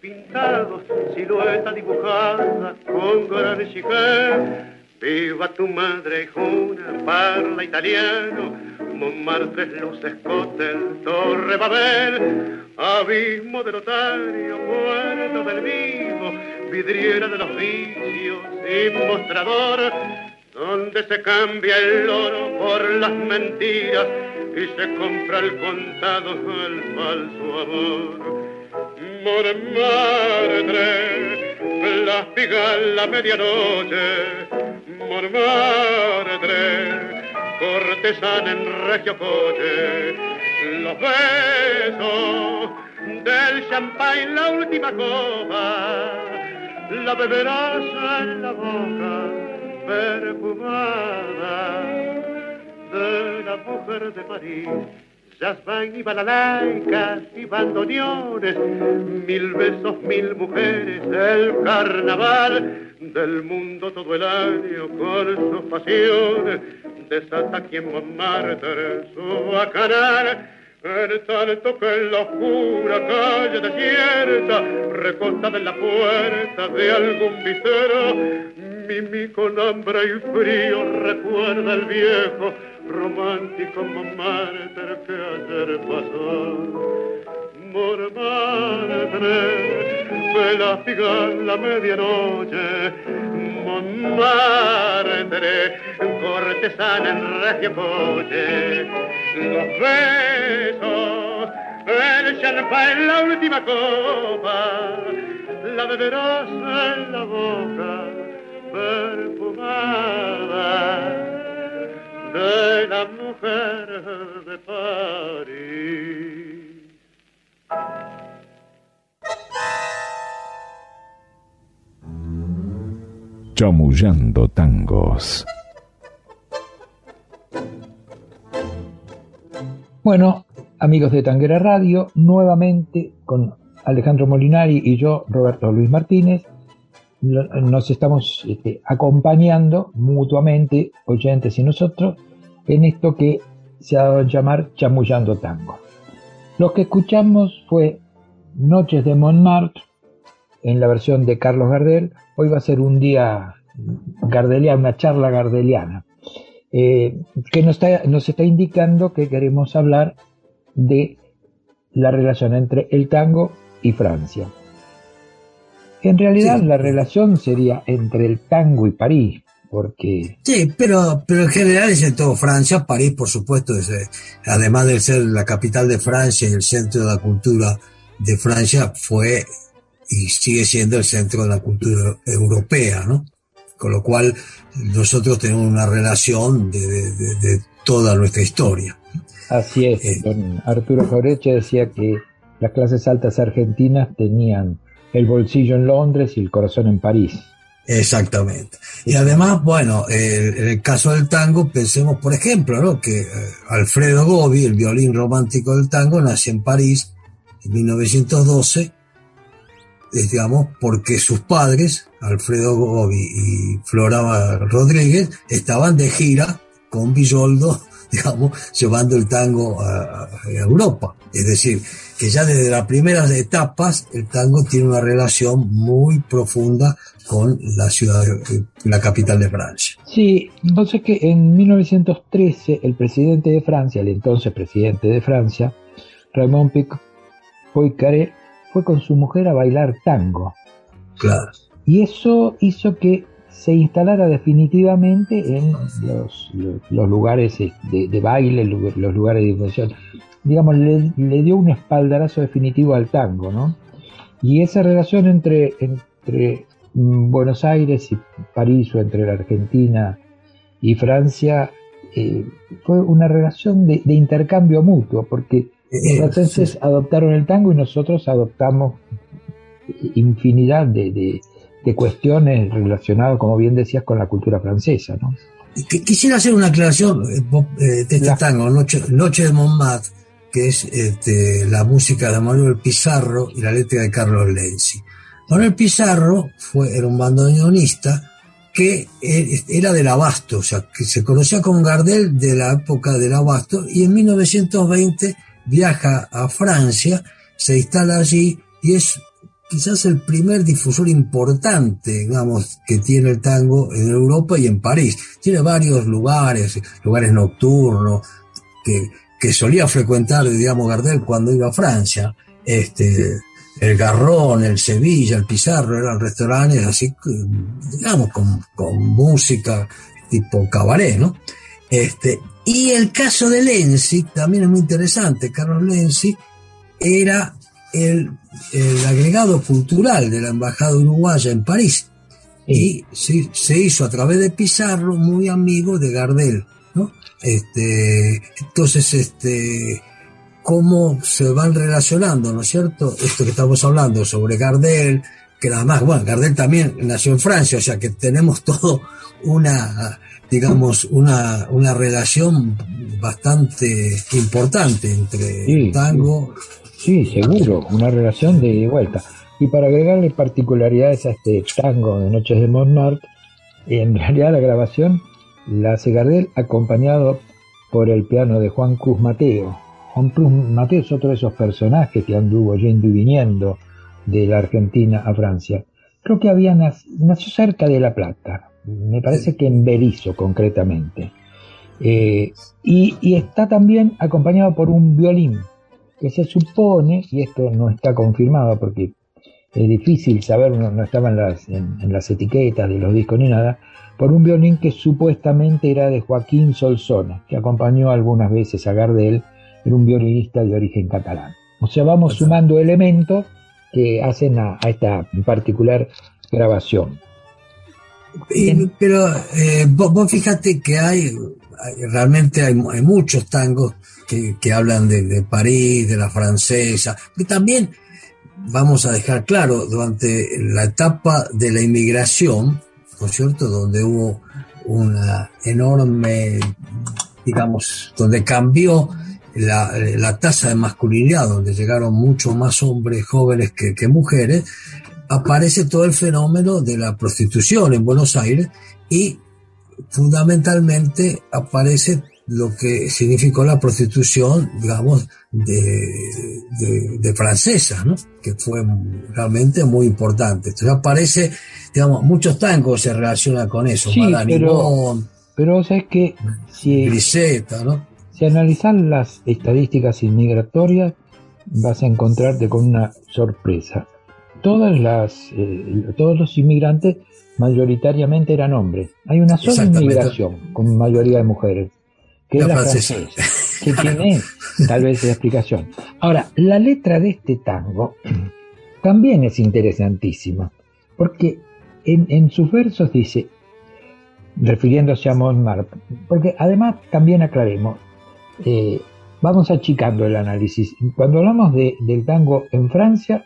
pintados, silueta dibujada con gran exigente. Viva tu madre, Juna, parla italiano, Montmartre, luces, cóctel, Torre Babel, abismo del otario, puerto del vivo, vidriera de los vicios y mostrador, donde se cambia el oro por las mentiras y se compra el contado el falso amor. Montmartre, plástica la medianoche, Montmartre, cortesana en regio coche, los besos del champagne, la última copa, la beberás en la boca perfumada de la mujer de París. Jasmine y balalaicas y bandoneones, mil besos, mil mujeres, el carnaval del mundo todo el año con sus pasiones, desata quien Montmartre su bacanal. En tanto que en la oscura calle desierta, recostada en la puerta de algún visero, Mimi con hambre y frío recuerda el viejo romántico Montmartre que ayer pasó. Montmartre, la la medianoche, Montmartre, cortesana en regio coche, los besos, el champán, la última copa, la beberás en la boca perfumada de la mujer de París. Chamullando tangos. Bueno, amigos de Tanguera Radio, nuevamente con Alejandro Molinari y yo, Roberto Luis Martínez, nos estamos este, acompañando mutuamente, oyentes y nosotros, en esto que se ha dado a llamar Chamullando Tango. Lo que escuchamos fue Noches de Montmartre, en la versión de Carlos Gardel. Hoy va a ser un día gardeliano, una charla gardeliana, eh, que nos está, nos está indicando que queremos hablar de la relación entre el tango y Francia. En realidad la relación sería entre el tango y París, porque... Sí, pero, pero en general es en todo Francia, París por supuesto, es, eh, además de ser la capital de Francia y el centro de la cultura de Francia, fue y sigue siendo el centro de la cultura europea, ¿no? Con lo cual nosotros tenemos una relación de, de, toda nuestra historia. Así es, eh, don Arturo Jaureche decía que las clases altas argentinas tenían el bolsillo en Londres y el corazón en París. Exactamente. Y además, bueno, en el caso del tango, pensemos, por ejemplo, ¿no? que eh, Alfredo Gobi, el violín romántico del tango, nace en París en 1912, eh, digamos, porque sus padres, Alfredo Gobi y Flora Rodríguez, estaban de gira con Villoldo, digamos, llevando el tango a Europa. Es decir, que ya desde las primeras etapas el tango tiene una relación muy profunda con la ciudad, la capital de Francia. Sí, entonces que en 1913 el presidente de Francia, el entonces presidente de Francia, Raymond Poincaré, fue con su mujer a bailar tango. Claro. Y eso hizo que se instalara definitivamente en los, lugares de, baile, los lugares de difusión. Digamos, le, dio un espaldarazo definitivo al tango, ¿no? Y esa relación entre, entre Buenos Aires y París o entre la Argentina y Francia eh, fue una relación de, intercambio mutuo, porque los eh, franceses adoptaron el tango y nosotros adoptamos infinidad de, cuestiones relacionadas, como bien decías, con la cultura francesa. ¿no? Quisiera hacer una aclaración eh, de este tango, Noche, Noche de Montmartre, que es este, la música de Manuel Pizarro y la letra de Carlos Lenzi. Manuel Pizarro fue, era un bandoneonista que era del Abasto, o sea, que se conocía con Gardel de la época del Abasto, y en 1920 viaja a Francia, se instala allí y es quizás el primer difusor importante, digamos, que tiene el tango en Europa y en París. Tiene varios lugares, lugares nocturnos, que, que solía frecuentar, digamos, Gardel cuando iba a Francia. Este, el Garrón, el Sevilla, el Pizarro, eran restaurantes así, digamos, con, música tipo cabaret, ¿no? Este, y el caso de Lenzi también es muy interesante. Carlos Lenzi era el, agregado cultural de la Embajada Uruguaya en París y se, hizo a través de Pizarro muy amigo de Gardel, ¿no? Este, entonces, este, cómo se van relacionando, ¿no es cierto? Esto que estamos hablando sobre Gardel, que nada más, bueno, Gardel también nació en Francia, o sea que tenemos todo una, digamos, una, una relación bastante importante entre tango. Sí, seguro, una relación de vuelta. Y para agregarle particularidades a este tango de Noches de Montmartre, en realidad la grabación la hace Gardel acompañado por el piano de Juan Cruz Mateo, Juan Cruz Mateo es otro de esos personajes que anduvo yendo y viniendo de la Argentina a Francia. Creo que había nació cerca de La Plata, me parece que en Berizo concretamente. Eh, y, está también acompañado por un violín, que se supone, y esto no está confirmado porque es difícil saber, no, no estaba en las, en las etiquetas de los discos ni nada, por un violín que supuestamente era de Joaquín Solsona, que acompañó algunas veces a Gardel era un violinista de origen catalán. O sea, vamos sumando elementos que hacen a, esta particular grabación. pero eh, vos, fíjate que hay, realmente hay, muchos tangos que, hablan de, París, de la francesa, que también, vamos a dejar claro, durante la etapa de la inmigración, ¿no cierto?, donde hubo una enorme, digamos, donde cambió la, tasa de masculinidad, donde llegaron muchos más hombres jóvenes que, mujeres, aparece todo el fenómeno de la prostitución en Buenos Aires y fundamentalmente aparece lo que significó la prostitución, digamos, de, de, francesa, ¿no? que fue realmente muy importante. Entonces aparece, digamos, muchos tangos se relacionan con eso. Sí, pero, pero es que si, Griseta, ¿no? Si analizas las estadísticas inmigratorias, vas a encontrarte con una sorpresa. Todas las, eh, todos los inmigrantes mayoritariamente eran hombres. Hay una sola inmigración con mayoría de mujeres, que es la francesa, que tiene tal vez la explicación. Ahora, la letra de este tango también es interesantísima, porque en, en sus versos dice, refiriéndose a Montmartre, porque además también aclaremos, eh, vamos achicando el análisis. Cuando hablamos del tango en Francia,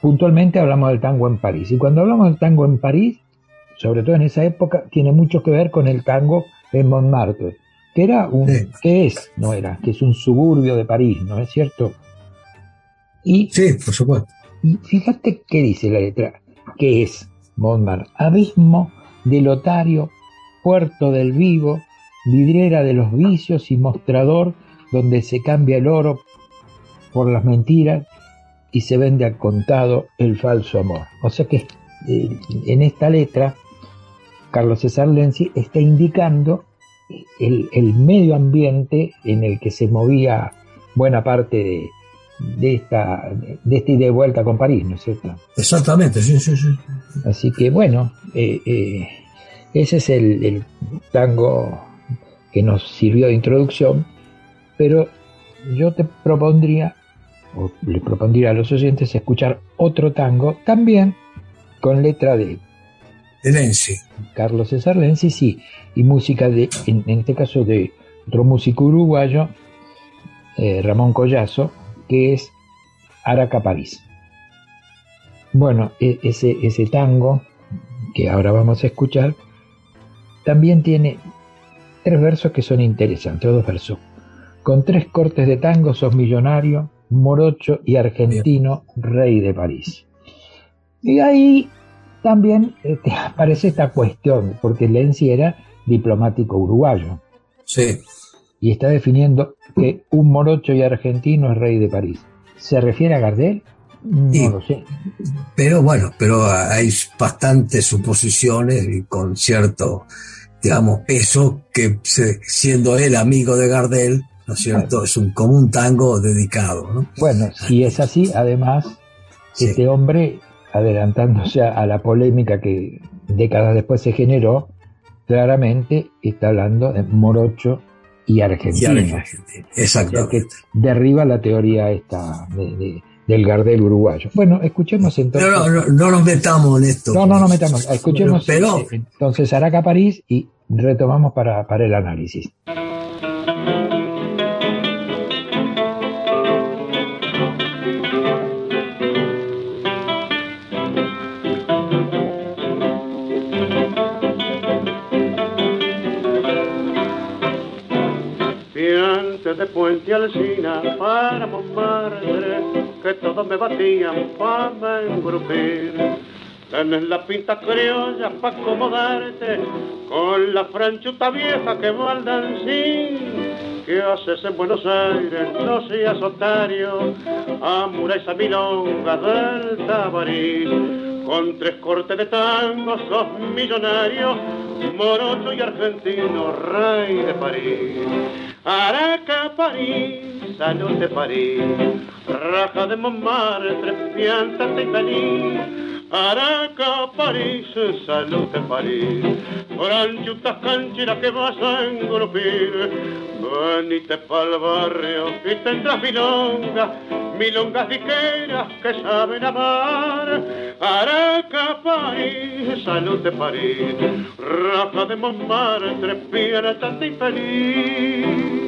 puntualmente hablamos del tango en París. Y cuando hablamos del tango en París, sobre todo en esa época, tiene mucho que ver con el tango en Montmartre, que era un, que es, no era, que es un suburbio de París, ¿no es cierto? Y, sí, por supuesto. Y fíjate qué dice la letra, que es Montmartre, abismo del otario, puerto del vivo, vidriera de los vicios y mostrador donde se cambia el oro por las mentiras y se vende a contado el falso amor. O sea que eh, en esta letra, Carlos César Lenzi está indicando el, medio ambiente en el que se movía buena parte de, esta, de esta idea de vuelta con París, ¿no es cierto? Exactamente, sí, sí, sí. Así que bueno, eh, eh, ese es el, tango que nos sirvió de introducción, pero yo te propondría, o le propondría a los oyentes escuchar otro tango también con letra de Lenzi. Carlos César Lenzi, sí, y música de, en, este caso de otro músico uruguayo, eh, Ramón Collazo, que es Araca París. Bueno, e, ese, ese tango que ahora vamos a escuchar, también tiene tres versos que son interesantes, dos versos. Con tres cortes de tango sos millonario, morocho y argentino, rey de París. Y ahí también este, aparece esta cuestión, porque Lenzi era diplomático uruguayo. Sí. Y está definiendo que un morocho y argentino es rey de París. ¿Se refiere a Gardel? No lo sé. Pero bueno, pero hay bastantes suposiciones y con cierto, digamos, peso que siendo él amigo de Gardel, ¿no es cierto? Es un, como un tango dedicado, ¿no? Bueno, si es así, además, este hombre, adelantándose a la polémica que décadas después se generó, claramente está hablando de Morocho y Argentina. Exactamente. que derriba la teoría esta de del Gardel uruguayo. Bueno, escuchemos entonces. No, no, no, nos metamos en esto. No, no nos metamos. Escuchemos pero, entonces Araca París y retomamos para, para el análisis. Puente Alcina para Montmartre, que todos me batían para me engrupir. Tienes la pinta criolla para acomodarte con la franchuta vieja que va al dancín. ¿Qué haces en Buenos Aires? No seas otario, amura esa milonga del tabarís. Con tres cortes de tango sos millonario, morocho y argentino, rey de París. Araca, París, salud de París, raja de Montmartre, piántate y feliz. Araca, París, salud de París, franchutas cancheras que vas a engrupir. Venite pa'l barrio y tendrás milonga, milongas diqueras que saben amar. Araca, París, salud de París, raja de Montmartre, piántate y feliz.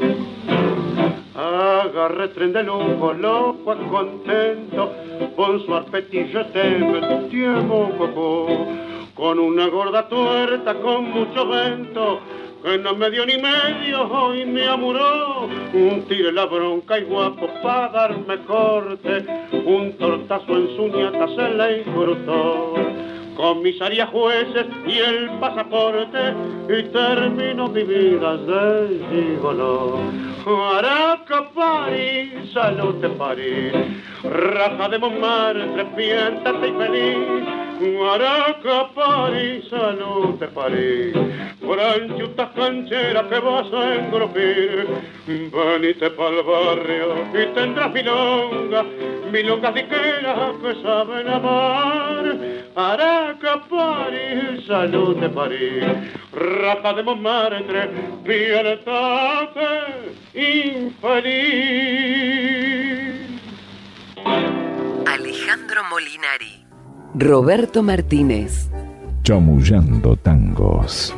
Agarre tren de lujo, loco, contento, con su arpetillo te tiempo coco, con una gorda tuerta, con mucho vento, que no me dio ni medio, hoy me amuró. Un tire la bronca y guapo para darme corte, un tortazo en su ñata se le incrustó comisaría, jueces y el pasaporte y termino mi vida de gigolo. Araca, París, salud de París, raja de Montmartre, piéntate y feliz. Araca, París, salud de París, franchutas cancheras que vas a engrupir. Venite pa'l barrio y tendrás milonga, milongas diqueras que saben amar. Araca, París, salud de París, raja de Montmartre, piéntate infeliz. Alejandro Molinari. Roberto Martínez. Chamullando tangos.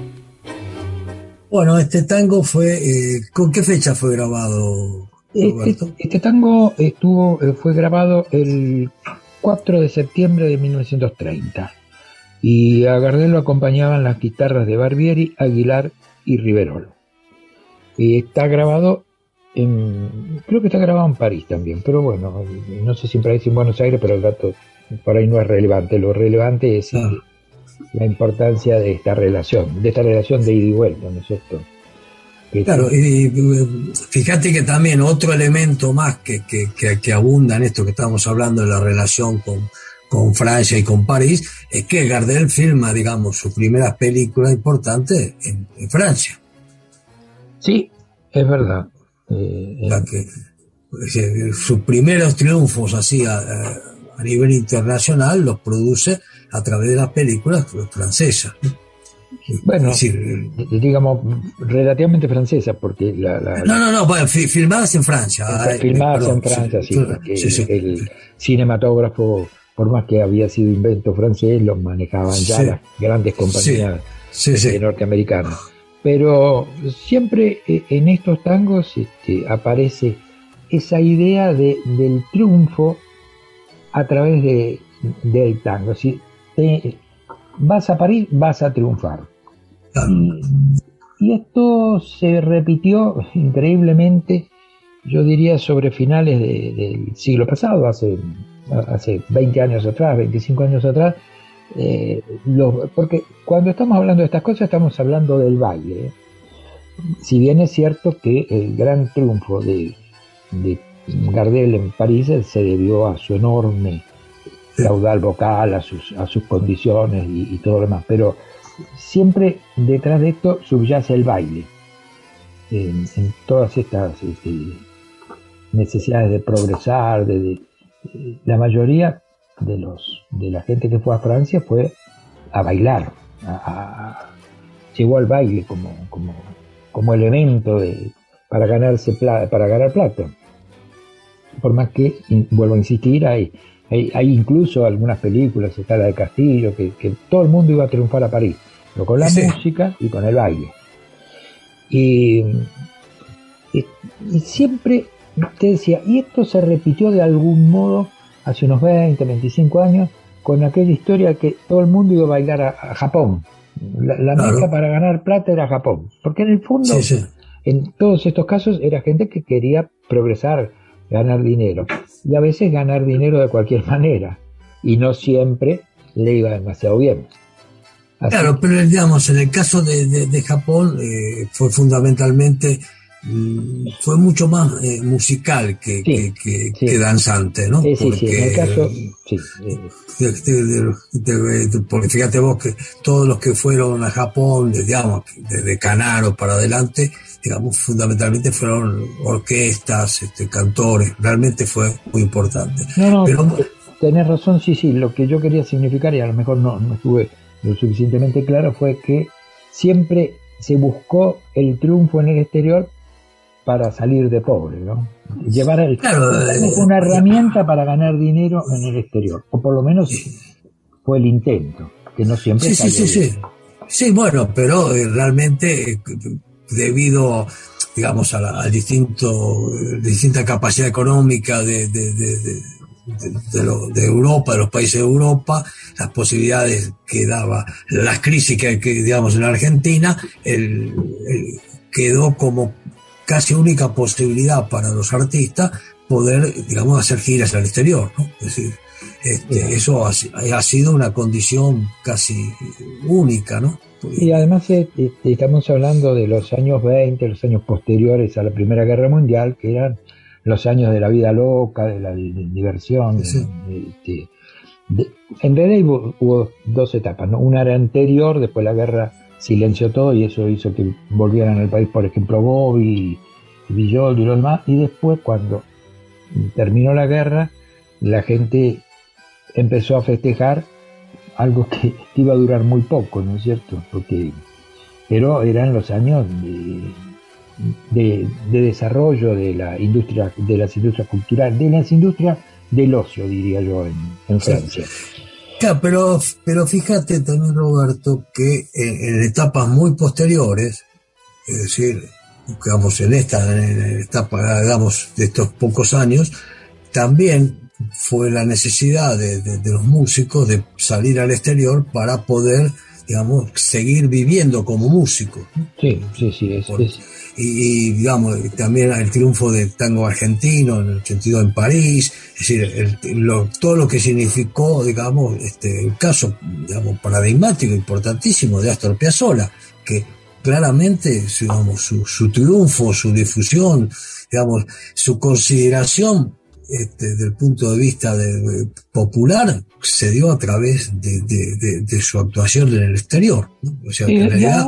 Bueno, este tango fue. Eh, ¿Con qué fecha fue grabado? Este, este, tango estuvo, eh, fue grabado el 4 de septiembre de 1930 y a Gardel lo acompañaban las guitarras de Barbieri, Aguilar y Riverol. Y está grabado en, creo que está grabado en París también, pero bueno, no sé si en París en Buenos Aires, pero el dato por ahí no es relevante. Lo relevante es ah. La importancia de esta relación, de esta relación de ida y vuelta, ¿no es cierto? claro, y, fíjate que también otro elemento más que, que, abunda en esto que estamos hablando de la relación con, con Francia y con París, es que Gardel filma, digamos, su primera película importante en, Francia. Sí, es verdad. Eh, que, sus primeros triunfos así a, a nivel internacional los produce a través de las películas francesas. Bueno, digamos, relativamente francesa, porque la... no, no, no, filmadas en Francia. filmadas en Francia, sí. el, cinematógrafo, por más que había sido invento francés, lo manejaban ya las grandes compañías norteamericanas. Pero siempre eh, en estos tangos este, aparece esa idea de, del triunfo a través de, del tango. Si vas a París, vas a triunfar. Y, esto se repitió increíblemente, yo diría, sobre finales del siglo pasado, hace, hace 20 años atrás, 25 años atrás, eh, porque cuando estamos hablando de estas cosas estamos hablando del baile. Si bien es cierto que el gran triunfo de, de Gardel en París se debió a su enorme caudal vocal, a sus, a sus condiciones y, todo lo demás, pero siempre detrás de esto subyace el baile, en, todas estas este, necesidades de progresar, de, la mayoría de los de la gente que fue a Francia fue a bailar, llegó al baile como, como, como elemento de, para ganarse para ganar plata. Por más que, vuelvo a insistir, hay, hay, incluso algunas películas, está la de Castillo, que, todo el mundo iba a triunfar a París, pero con la música y con el baile. Y, siempre te decía, y esto se repitió de algún modo hace unos 20, 25 años, con aquella historia que todo el mundo iba a bailar a, Japón. La, la para ganar plata era Japón. Porque en el fondo, en todos estos casos, era gente que quería progresar ganar dinero. Y a veces ganar dinero de cualquier manera. Y no siempre le iba demasiado bien. claro, pero digamos, en el caso de, Japón eh, fue fundamentalmente mm, fue mucho más eh, musical que, que, danzante, ¿no? Sí, porque, en el caso, sí. porque fíjate vos que todos los que fueron a Japón, digamos, desde Canaro para adelante, digamos, fundamentalmente fueron orquestas, este, cantores, realmente fue muy importante. No, no, tenés razón, sí, sí, lo que yo quería significar, y a lo mejor no, no estuve lo suficientemente claro, fue que siempre se buscó el triunfo en el exterior para salir de pobre, ¿no? Llevar el, claro, una herramienta para ganar dinero en el exterior, o por lo menos fue el intento, que no siempre sí, sí, sí, sí. Sí, bueno, pero eh, realmente eh, debido digamos a la distinto distinta capacidad económica de, de, de, de, Europa, de los países de Europa, las posibilidades que daba, las crisis que, digamos en Argentina, el, quedó como casi única posibilidad para los artistas poder, digamos, hacer giras al exterior, ¿no? Es decir, este, eso ha, ha, sido una condición casi única, ¿no? Y además eh, este, estamos hablando de los años 20, los años posteriores a la Primera Guerra Mundial, que eran los años de la vida loca, de la diversión. Este, en realidad hubo, dos etapas, ¿no? Una era anterior, después la guerra silenció todo y eso hizo que volvieran al país, por ejemplo, Bobby, Villol y los demás. Y después, cuando terminó la guerra, la gente empezó a festejar algo que iba a durar muy poco, ¿no es cierto? Porque, pero eran los años de, desarrollo de la industria, de las industrias culturales, de las industrias del ocio, diría yo, en, Francia. Claro, pero, pero fíjate también, Roberto, que en, etapas muy posteriores, es decir, digamos, en esta en etapa, digamos, de estos pocos años, también fue la necesidad de, los músicos de salir al exterior para poder, digamos, seguir viviendo como músicos. Sí, sí, sí. Es, Y, digamos, también el triunfo del tango argentino, en el sentido en París, es decir, todo lo que significó, digamos, este, el caso, digamos, paradigmático, importantísimo de Astor Piazzolla, que claramente, digamos, su, su triunfo, su difusión, digamos, su consideración este, desde el punto de vista de, popular se dio a través de, su actuación en el exterior. O sea, en realidad...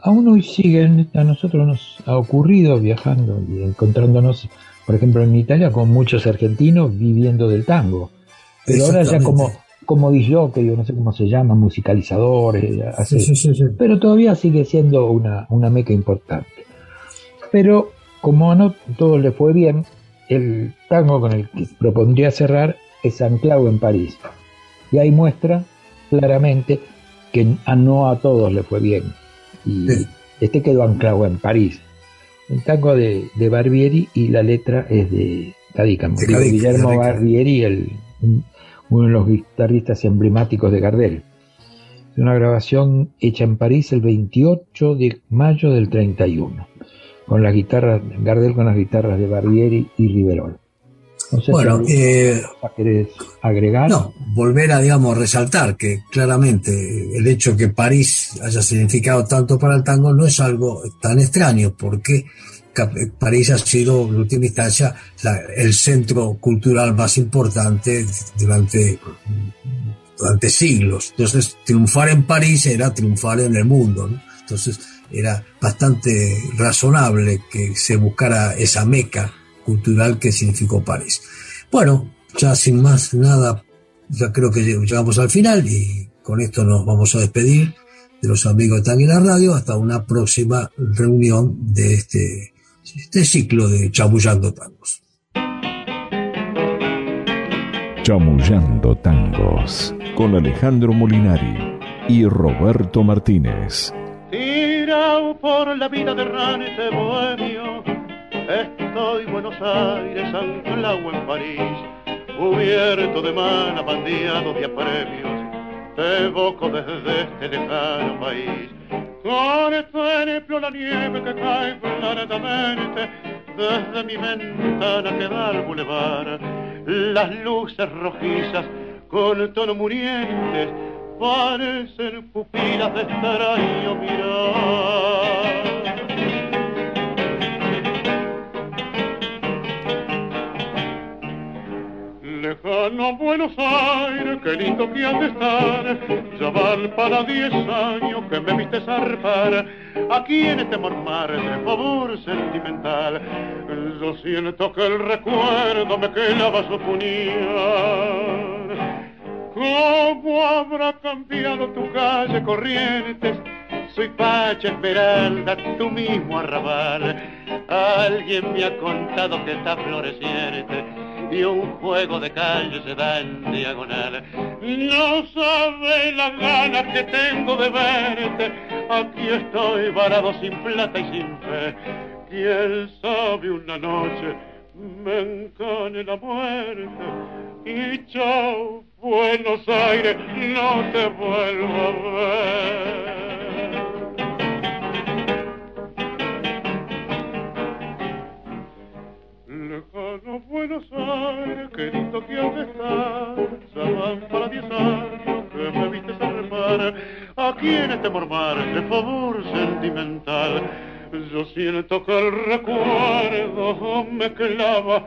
Aún hoy siguen, a nosotros nos ha ocurrido viajando y encontrándonos, por ejemplo, en Italia con muchos argentinos viviendo del tango. Pero ahora ya como, como yo, que yo no sé cómo se llama, musicalizadores, así. pero todavía sigue siendo una, una meca importante. Pero como no todo le fue bien, el tango con el que propondría cerrar es Anclao en París. Y ahí muestra claramente que a no a todos le fue bien. Y este quedó anclado en París. Un tango de, Barbieri y la letra es de Guillermo Barbieri, el, uno de los guitarristas emblemáticos de Gardel. Es una grabación hecha en París el 28 de mayo del 31, con las guitarras, Gardel con las guitarras de Barbieri y Riverol. bueno, eh, ¿querés agregar? No, volver a, digamos, resaltar que claramente el hecho que París haya significado tanto para el tango no es algo tan extraño, porque París ha sido, en última instancia, el centro cultural más importante durante, durante siglos. Entonces, triunfar en París era triunfar en el mundo. Entonces, era bastante razonable que se buscara esa meca cultural que significó París. Bueno, ya sin más nada, ya creo que llegamos al final y con esto nos vamos a despedir de los amigos de Tanguera Radio hasta una próxima reunión de este este ciclo de Chamullando Tangos. Chamullando Tangos con Alejandro Molinari y Roberto Martínez. Tirado por la vida de errante bohemio, estoy Buenos Aires, anclado en París, cubierto de mana, bandeado de apremios, te evoco desde este lejano país. Contemplo la nieve que cae claramente desde mi ventana que da al bulevar. Las luces rojizas con tono murientes parecen pupilas de extraño mirar. lejano Buenos Aires, qué lindo que han de estar. Ya van para diez años que me viste zarpar aquí en este mormar de favor sentimental. Yo siento que el recuerdo me clava su puñal. ¿Cómo habrá cambiado tu calle Corrientes? Soy Pacha Esmeralda, tu mismo arrabal. Alguien me ha contado que está floreciente y un juego de calle se da en diagonal. No sabe las ganas que tengo de verte, aquí estoy varado sin plata y sin fe. Quién sabe una noche me encane la muerte y chao Buenos Aires, no te vuelvo a ver. lejano Buenos Aires, querido que has de estar, ya van para diez años que me viste zarpar, aquí en este mormar de favor sentimental, yo siento que el recuerdo me clava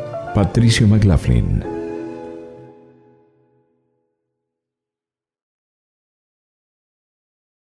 Patricio McLaughlin.